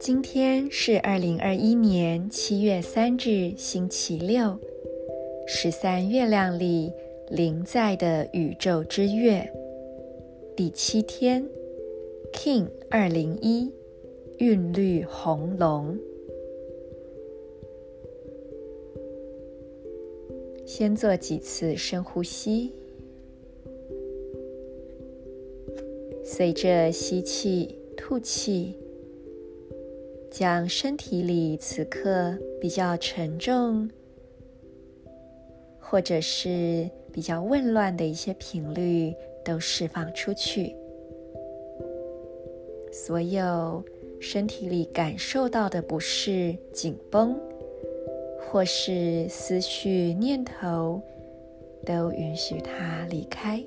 今天是二零二一年七月三日，星期六，十三月亮里临在的宇宙之月第七天，King 二零一，韵律红龙。先做几次深呼吸，随着吸气、吐气。将身体里此刻比较沉重，或者是比较紊乱的一些频率都释放出去。所有身体里感受到的不适、紧绷，或是思绪、念头，都允许它离开。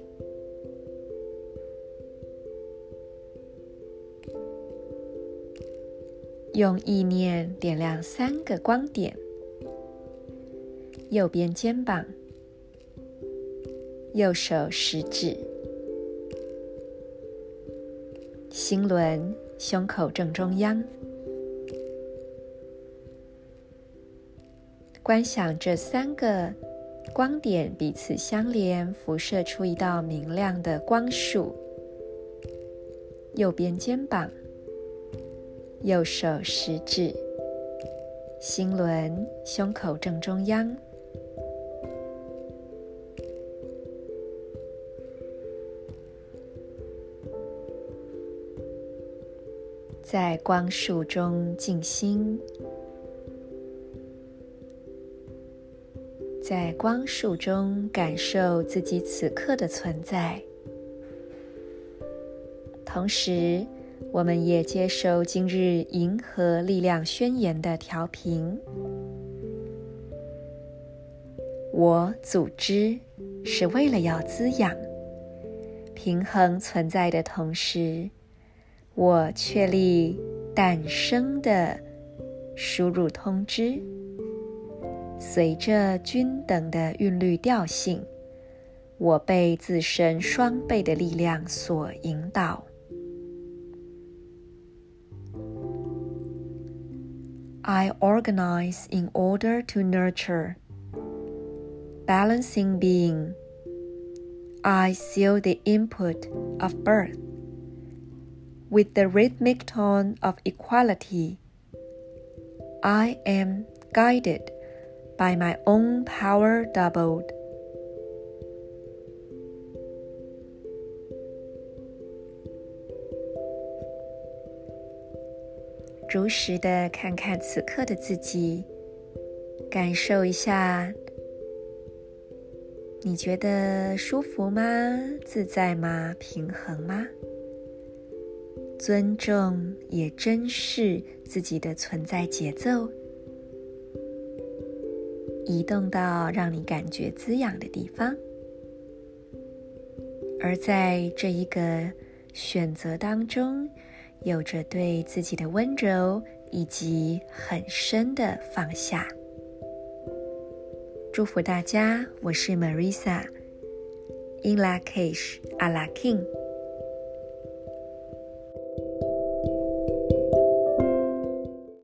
用意念点亮三个光点：右边肩膀、右手食指、心轮、胸口正中央。观想这三个光点彼此相连，辐射出一道明亮的光束。右边肩膀。右手食指、心轮、胸口正中央，在光束中静心，在光束中感受自己此刻的存在，同时，我们也接受今日银河力量宣言的调频。我组织是为了要滋养、平衡存在的同时，我确立诞生的输入通知，随着均等的韵律调性，我被自身双倍的力量所引导。I organize in order to nurture. Balancing being. I seal the input of birth with the rhythmic tone of equality. I am guided by my own power doubled. 如实的看看此刻的自己，感受一下，你觉得舒服吗？自在吗？平衡吗？尊重也珍视自己的存在节奏，移动到让你感觉滋养的地方，而在这一个选择当中。有着对自己的温柔以及很深的放下。祝福大家，我是 Marisa，In Lakish，Ala King。